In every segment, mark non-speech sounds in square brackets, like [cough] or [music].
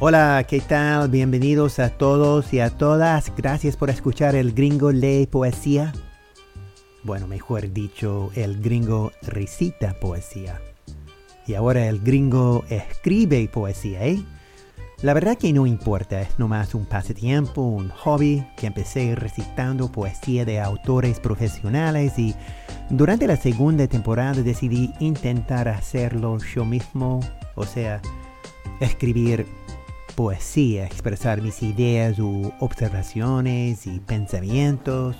Hola, ¿qué tal? Bienvenidos a todos y a todas. Gracias por escuchar el gringo lee poesía. Bueno, mejor dicho, el gringo recita poesía. Y ahora el gringo escribe poesía, ¿eh? La verdad que no importa, es nomás un pasatiempo, un hobby que empecé recitando poesía de autores profesionales y durante la segunda temporada decidí intentar hacerlo yo mismo, o sea, escribir poesía, expresar mis ideas u observaciones y pensamientos,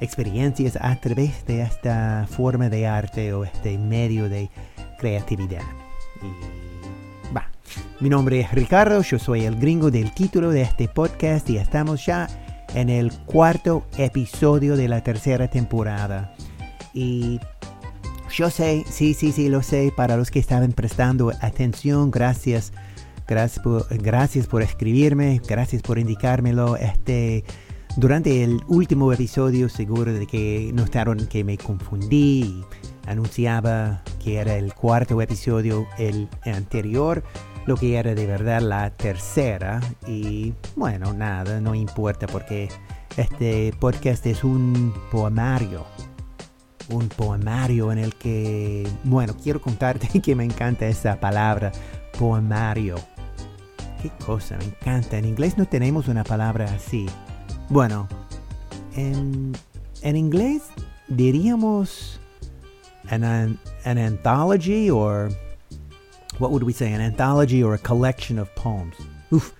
experiencias a través de esta forma de arte o este medio de creatividad. Y va, mi nombre es Ricardo, yo soy el gringo del título de este podcast y estamos ya en el cuarto episodio de la tercera temporada. Y yo sé, sí, sí, sí, lo sé, para los que estaban prestando atención, gracias Gracias por, escribirme, gracias por indicármelo. Este, durante el último episodio seguro de que notaron que me confundí anunciaba que era el cuarto episodio el anterior, lo que era de verdad la tercera. Y bueno, nada, no importa porque este podcast es un poemario. Un poemario en el que, bueno, quiero contarte [laughs] que me encanta esa palabra, poemario qué cosa, me encanta. En inglés no tenemos una palabra así. Bueno, en, en inglés diríamos an, an, an anthology or what would we say? An anthology or a collection of poems. Uf,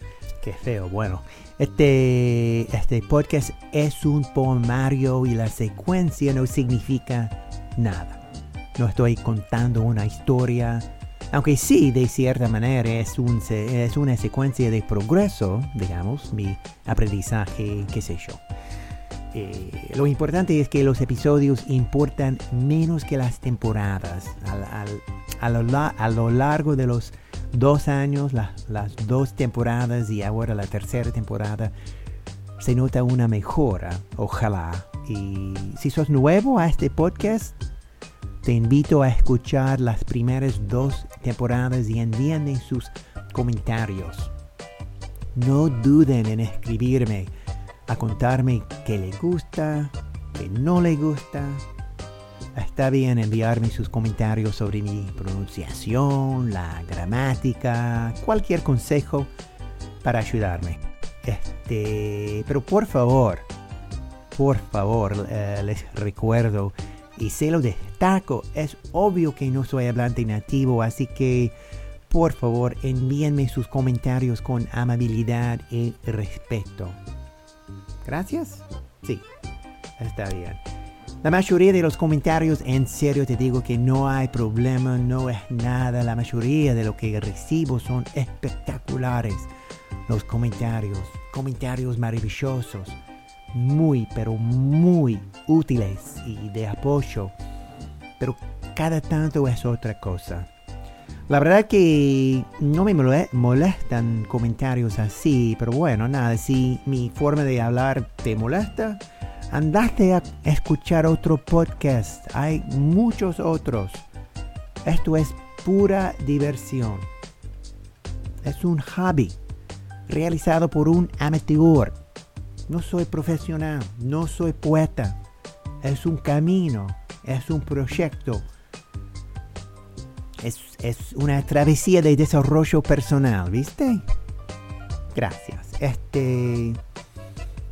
qué feo. Bueno, este, este podcast es un poemario y la secuencia no significa nada. No estoy contando una historia aunque sí, de cierta manera es, un, es una secuencia de progreso, digamos, mi aprendizaje, qué sé yo. Eh, lo importante es que los episodios importan menos que las temporadas. a, lo, largo de los dos años, las dos temporadas y ahora la tercera temporada, se nota una mejora, ojalá. Y si sos nuevo a este podcast, te invito a escuchar las primeras dos temporadas y envíenme sus comentarios. No duden en escribirme, a contarme qué le gusta, qué no le gusta. Está bien enviarme sus comentarios sobre mi pronunciación, la gramática, cualquier consejo para ayudarme. Este, pero por favor, por favor, eh, les recuerdo y se lo destaco, es obvio que no soy hablante nativo, así que por favor envíenme sus comentarios con amabilidad y respeto. Gracias. Sí, está bien. La mayoría de los comentarios, en serio te digo que no hay problema, no es nada. La mayoría de lo que recibo son espectaculares. Los comentarios, comentarios maravillosos muy, pero muy útiles y de apoyo. Pero cada tanto es otra cosa. La verdad que no me molestan comentarios así, pero bueno, nada, si mi forma de hablar te molesta, andate a escuchar otro podcast. Hay muchos otros. Esto es pura diversión. Es un hobby realizado por un amateur no soy profesional, no soy poeta. Es un camino, es un proyecto. Es, es una travesía de desarrollo personal, ¿viste? Gracias. Este.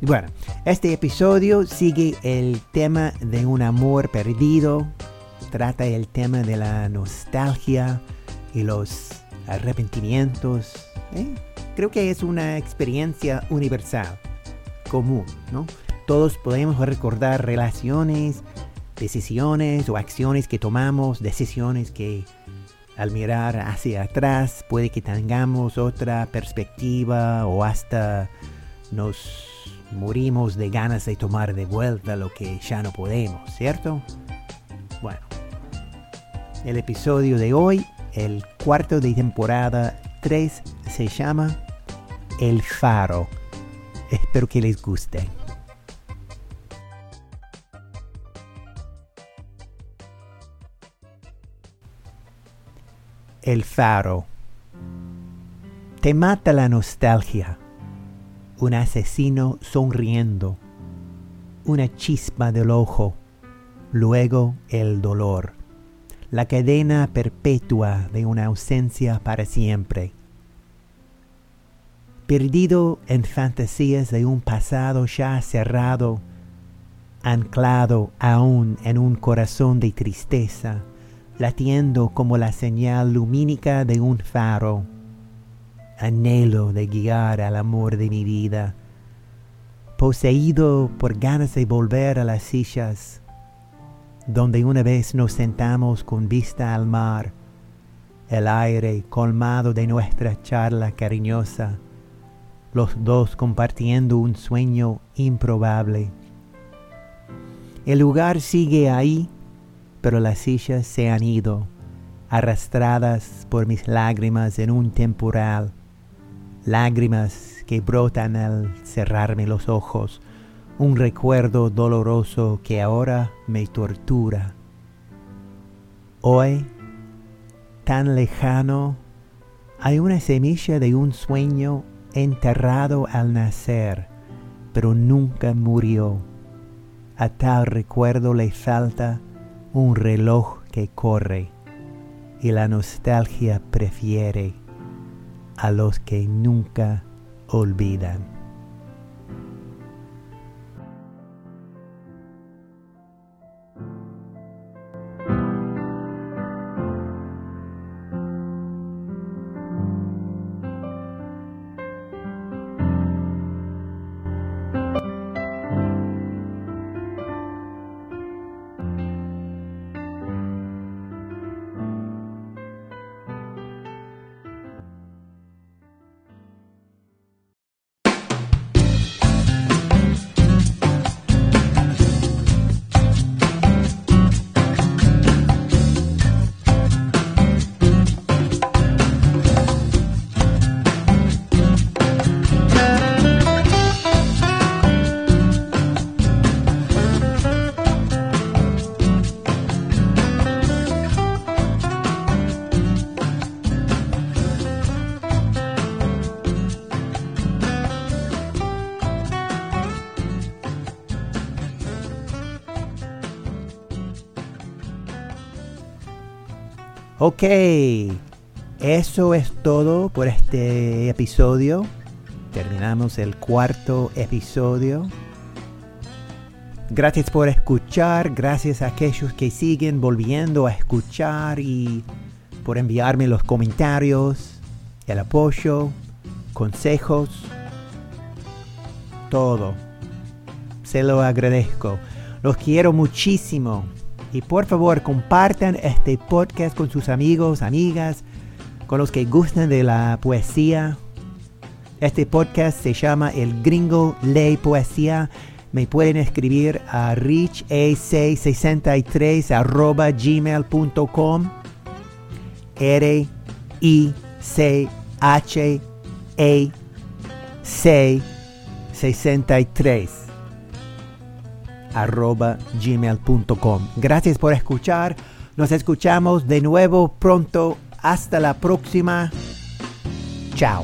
Bueno, este episodio sigue el tema de un amor perdido. Trata el tema de la nostalgia y los arrepentimientos. ¿eh? Creo que es una experiencia universal común, ¿no? Todos podemos recordar relaciones, decisiones o acciones que tomamos, decisiones que al mirar hacia atrás puede que tengamos otra perspectiva o hasta nos morimos de ganas de tomar de vuelta lo que ya no podemos, ¿cierto? Bueno, el episodio de hoy, el cuarto de temporada 3, se llama El Faro. Espero que les guste. El faro. Te mata la nostalgia, un asesino sonriendo, una chispa del ojo, luego el dolor, la cadena perpetua de una ausencia para siempre. Perdido en fantasías de un pasado ya cerrado, anclado aún en un corazón de tristeza, latiendo como la señal lumínica de un faro. Anhelo de guiar al amor de mi vida, poseído por ganas de volver a las sillas, donde una vez nos sentamos con vista al mar, el aire colmado de nuestra charla cariñosa, los dos compartiendo un sueño improbable el lugar sigue ahí, pero las sillas se han ido, arrastradas por mis lágrimas en un temporal, lágrimas que brotan al cerrarme los ojos, un recuerdo doloroso que ahora me tortura. Hoy, tan lejano, hay una semilla de un sueño enterrado al nacer, pero nunca murió a tal recuerdo le falta un reloj que corre y la nostalgia prefiere a los que nunca olvidan. Ok, eso es todo por este episodio. Terminamos el cuarto episodio. Gracias por escuchar, gracias a aquellos que siguen volviendo a escuchar y por enviarme los comentarios, el apoyo, consejos, todo. Se lo agradezco. Los quiero muchísimo. Y por favor, compartan este podcast con sus amigos, amigas, con los que gustan de la poesía. Este podcast se llama El Gringo Ley Poesía. Me pueden escribir a richac63 gmail.com R I C H A C 63 arroba gmail.com. Gracias por escuchar. Nos escuchamos de nuevo pronto. Hasta la próxima. Chao.